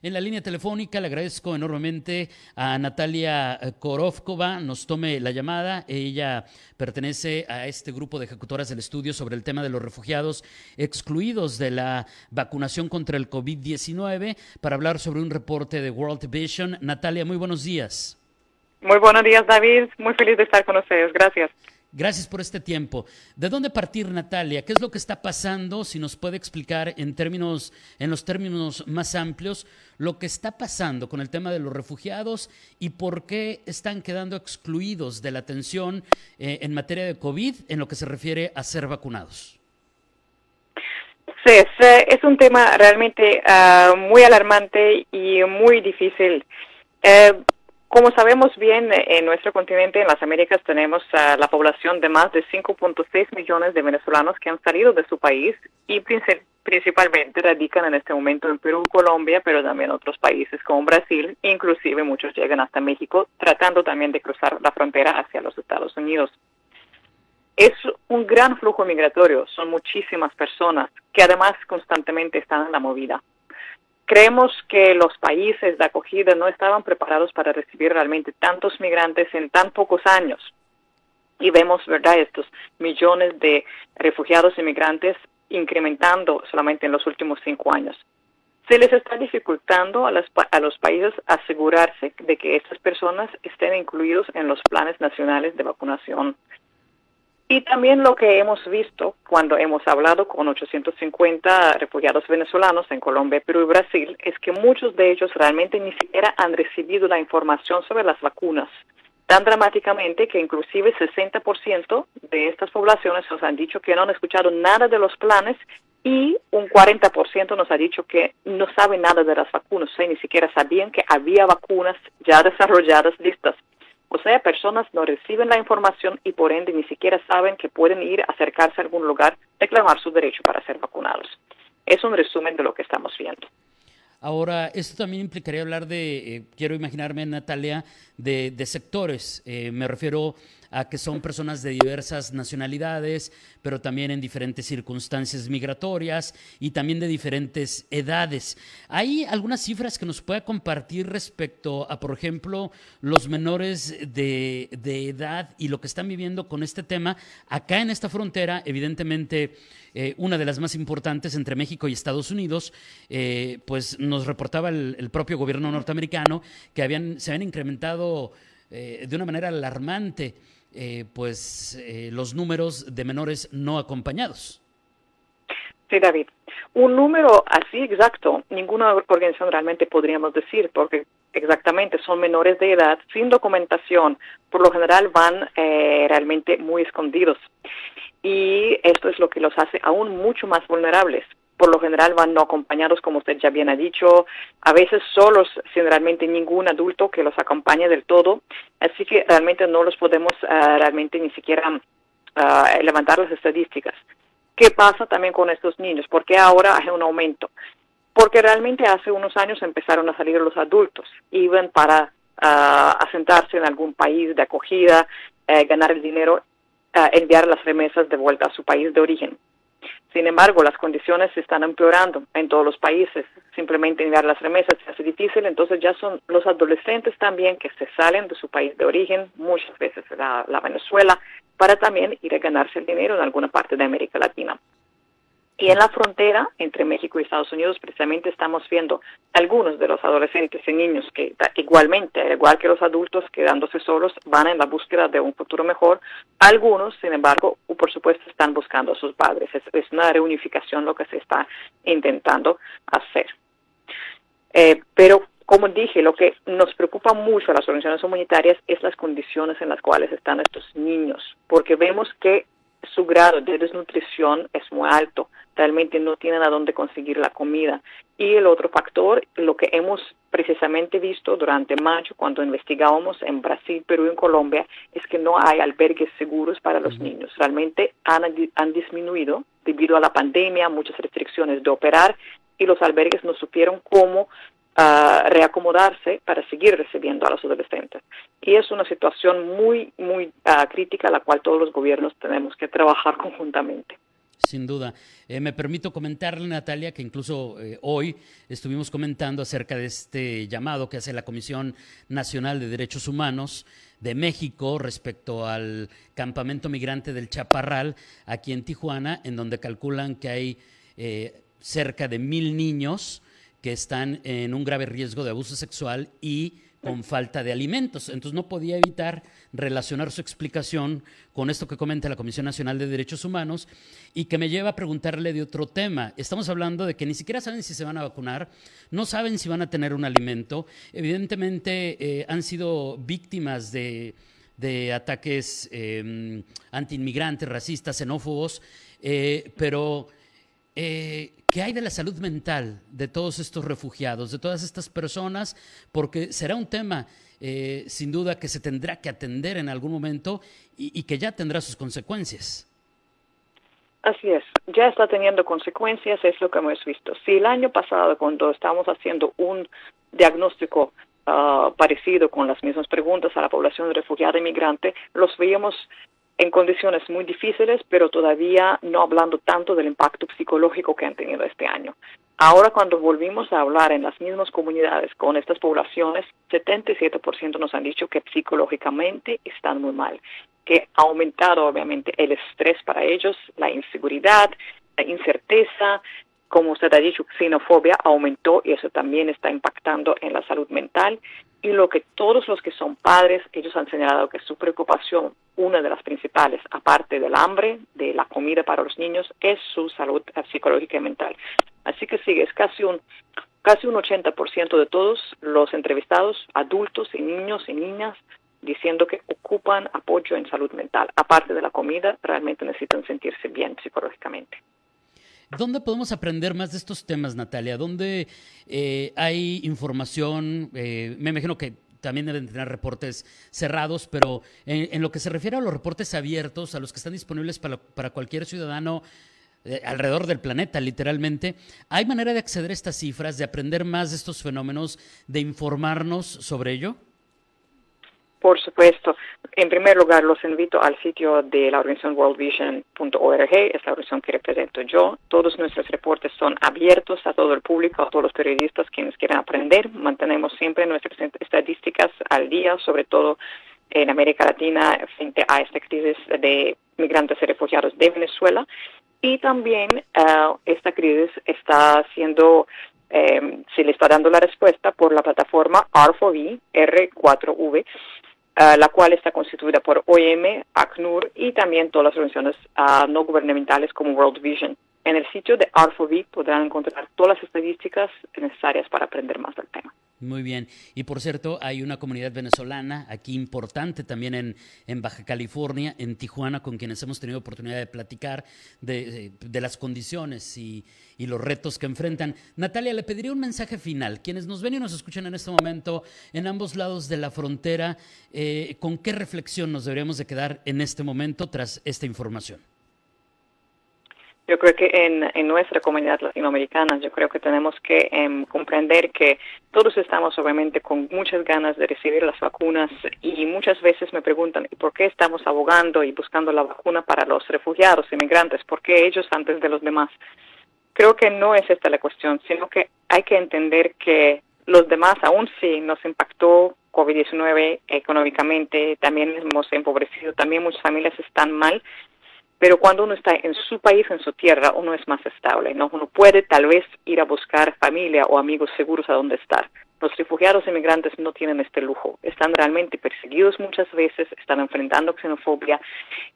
En la línea telefónica le agradezco enormemente a Natalia Korovkova, nos tome la llamada. Ella pertenece a este grupo de ejecutoras del estudio sobre el tema de los refugiados excluidos de la vacunación contra el COVID-19 para hablar sobre un reporte de World Vision. Natalia, muy buenos días. Muy buenos días, David. Muy feliz de estar con ustedes. Gracias. Gracias por este tiempo. ¿De dónde partir, Natalia? ¿Qué es lo que está pasando? Si nos puede explicar en términos, en los términos más amplios, lo que está pasando con el tema de los refugiados y por qué están quedando excluidos de la atención eh, en materia de COVID en lo que se refiere a ser vacunados. Sí, es, eh, un tema realmente uh, muy alarmante y muy difícil. Eh, como sabemos bien, en nuestro continente, en las Américas, tenemos uh, la población de más de 5.6 millones de venezolanos que han salido de su país y principalmente radican en este momento en Perú, Colombia, pero también otros países como Brasil, inclusive muchos llegan hasta México, tratando también de cruzar la frontera hacia los Estados Unidos. Es un gran flujo migratorio, son muchísimas personas que además constantemente están en la movida. Creemos que los países de acogida no estaban preparados para recibir realmente tantos migrantes en tan pocos años. Y vemos, ¿verdad?, estos millones de refugiados y migrantes incrementando solamente en los últimos cinco años. Se les está dificultando a, a los países asegurarse de que estas personas estén incluidos en los planes nacionales de vacunación y también lo que hemos visto cuando hemos hablado con 850 refugiados venezolanos en Colombia, Perú y Brasil es que muchos de ellos realmente ni siquiera han recibido la información sobre las vacunas. Tan dramáticamente que inclusive 60% de estas poblaciones nos han dicho que no han escuchado nada de los planes y un 40% nos ha dicho que no saben nada de las vacunas, o sea, ni siquiera sabían que había vacunas ya desarrolladas listas o sea, personas no reciben la información y por ende ni siquiera saben que pueden ir a acercarse a algún lugar, reclamar su derecho para ser vacunados. Es un resumen de lo que estamos viendo. Ahora, esto también implicaría hablar de, eh, quiero imaginarme, Natalia, de, sectores. Eh, me refiero a que son personas de diversas nacionalidades, pero también en diferentes circunstancias migratorias y también de diferentes edades. ¿Hay algunas cifras que nos pueda compartir respecto a, por ejemplo, los menores de, edad y lo que están viviendo con este tema acá en esta frontera? Evidentemente, eh, una de las más importantes entre México y Estados Unidos, eh, pues nos reportaba el, propio gobierno norteamericano que habían, se habían incrementado eh, de una manera alarmante eh, pues eh, los números de menores no acompañados. Sí, David. Un número así exacto, ninguna organización realmente podríamos decir, porque exactamente son menores de edad sin documentación, por lo general van eh, realmente muy escondidos. Y esto es lo que los hace aún mucho más vulnerables por lo general van no acompañados, como usted ya bien ha dicho, a veces solos, sin realmente ningún adulto que los acompañe del todo, así que realmente no los podemos ah, realmente ni siquiera ah, levantar las estadísticas. ¿Qué pasa también con estos niños? ¿Por qué ahora hay un aumento? Porque realmente hace unos años empezaron a salir los adultos, iban para ah, asentarse en algún país de acogida, eh, ganar el dinero, enviar las remesas de vuelta a su país de origen sin embargo, las condiciones se están empeorando en todos los países. Simplemente enviar las remesas se hace difícil, entonces ya son los adolescentes también que se salen de su país de origen, muchas veces la, la Venezuela, para también ir a ganarse el dinero en alguna parte de América Latina. Y en la frontera entre México y Estados Unidos precisamente estamos viendo algunos de los adolescentes y niños que igualmente, igual que los adultos, quedándose solos, van en la búsqueda de un futuro mejor. Algunos, sin embargo, por supuesto, están buscando a sus padres. Es, una reunificación lo que se está intentando hacer. Eh, pero como dije, lo que nos preocupa mucho a las organizaciones humanitarias es las condiciones en las cuales están estos niños, porque vemos que su grado de desnutrición es muy alto realmente no tienen a dónde conseguir la comida. Y el otro factor, lo que hemos precisamente visto durante mayo cuando investigábamos en Brasil, Perú y en Colombia, es que no hay albergues seguros para los niños. Realmente han, han disminuido debido a la pandemia, muchas restricciones de operar y los albergues no supieron cómo uh, reacomodarse para seguir recibiendo a los adolescentes. Y es una situación muy, muy uh, crítica, la cual todos los gobiernos tenemos que trabajar conjuntamente. Sin duda. Eh, me permito comentarle, Natalia, que incluso eh, hoy estuvimos comentando acerca de este llamado que hace la Comisión Nacional de Derechos Humanos de México respecto al campamento migrante del Chaparral aquí en Tijuana, en donde calculan que hay eh, cerca de mil niños que están en un grave riesgo de abuso sexual y con falta de alimentos. Entonces no podía evitar relacionar su explicación con esto que comenta la Comisión Nacional de Derechos Humanos y que me lleva a preguntarle de otro tema. Estamos hablando de que ni siquiera saben si se van a vacunar, no saben si van a tener un alimento. Evidentemente eh, han sido víctimas de, ataques eh, antiinmigrantes, racistas, xenófobos, eh, pero eh, ¿qué hay de la salud mental de todos estos refugiados, de todas estas personas? Porque será un tema, eh, sin duda, que se tendrá que atender en algún momento y, que ya tendrá sus consecuencias. Así es, ya está teniendo consecuencias, es lo que hemos visto. Si el año pasado, cuando estábamos haciendo un diagnóstico ah, parecido con las mismas preguntas a la población refugiada y migrante, los veíamos en condiciones muy difíciles, pero todavía no hablando tanto del impacto psicológico que han tenido este año. Ahora cuando volvimos a hablar en las mismas comunidades con estas poblaciones, 77% nos han dicho que psicológicamente están muy mal, que ha aumentado obviamente el estrés para ellos, la inseguridad, la incerteza, como usted ha dicho, xenofobia aumentó y eso también está impactando en la salud mental. Y lo que todos los que son padres, ellos han señalado que su preocupación, una de las principales, aparte del hambre, de la comida para los niños, es su salud psicológica y mental. Así que sí, es casi un, casi un 80% de todos los entrevistados, adultos y niños y niñas, diciendo que ocupan apoyo en salud mental. Aparte de la comida, realmente necesitan sentirse bien psicológicamente. ¿Dónde podemos aprender más de estos temas, Natalia? ¿Dónde eh, hay información? Eh, me imagino que también deben tener reportes cerrados, pero en, lo que se refiere a los reportes abiertos, a los que están disponibles para, para cualquier ciudadano eh, alrededor del planeta, literalmente, ¿hay manera de acceder a estas cifras, de aprender más de estos fenómenos, de informarnos sobre ello? Por supuesto. En primer lugar, los invito al sitio de la organización worldvision.org, es la organización que represento yo. Todos nuestros reportes son abiertos a todo el público, a todos los periodistas quienes quieran aprender. Mantenemos siempre nuestras estadísticas al día, sobre todo en América Latina, frente a esta crisis de migrantes y refugiados de Venezuela. Y también uh, esta crisis está siendo eh, se le está dando la respuesta por la plataforma R4V, R4V, la cual está constituida por OIM, ACNUR y también todas las organizaciones uh, no gubernamentales como World Vision. En el sitio de R4V podrán encontrar todas las estadísticas necesarias para aprender más del tema. Muy bien. Y por cierto, hay una comunidad venezolana aquí importante también en, en Baja California, en Tijuana, con quienes hemos tenido oportunidad de platicar de, de, las condiciones y, y, los retos que enfrentan. Natalia, le pediría un mensaje final. Quienes nos ven y nos escuchan en este momento en ambos lados de la frontera, eh, ¿con qué reflexión nos deberíamos de quedar en este momento tras esta información? Yo creo que en, en nuestra comunidad latinoamericana, yo creo que tenemos que em, comprender que todos estamos obviamente con muchas ganas de recibir las vacunas y muchas veces me preguntan, ¿y por qué estamos abogando y buscando la vacuna para los refugiados, inmigrantes? ¿Por qué ellos antes de los demás? Creo que no es esta la cuestión, sino que hay que entender que los demás, aún si nos impactó COVID-19 económicamente, también hemos empobrecido, también muchas familias están mal, pero cuando uno está en su país, en su tierra, uno es más estable, ¿no? Uno puede tal vez ir a buscar familia o amigos seguros a donde estar. Los refugiados inmigrantes no tienen este lujo. Están realmente perseguidos muchas veces, están enfrentando xenofobia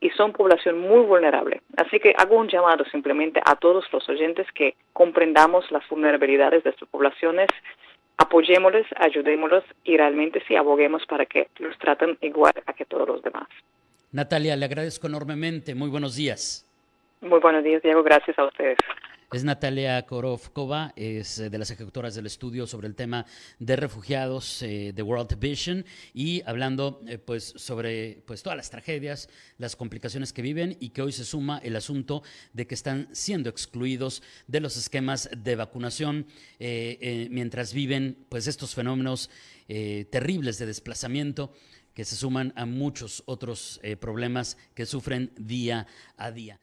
y son población muy vulnerable. Así que hago un llamado simplemente a todos los oyentes que comprendamos las vulnerabilidades de estas poblaciones, apoyémosles, ayudémoslos y realmente sí aboguemos para que los traten igual a que todos los demás. Natalia, le agradezco enormemente. Muy buenos días. Muy buenos días, Diego. Gracias a ustedes. Es Natalia Korovkova, es eh, de las ejecutoras del estudio sobre el tema de refugiados de World Vision y hablando pues sobre pues todas las tragedias, las complicaciones que viven y que hoy se suma el asunto de que están siendo excluidos de los esquemas de vacunación mientras viven pues estos fenómenos terribles de desplazamiento que se suman a muchos otros eh, problemas que sufren día a día.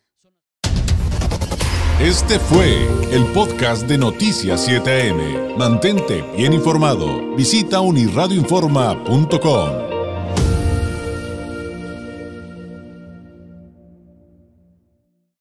Este fue el podcast de Noticias 7am. Mantente bien informado. Visita unirradioinforma.com.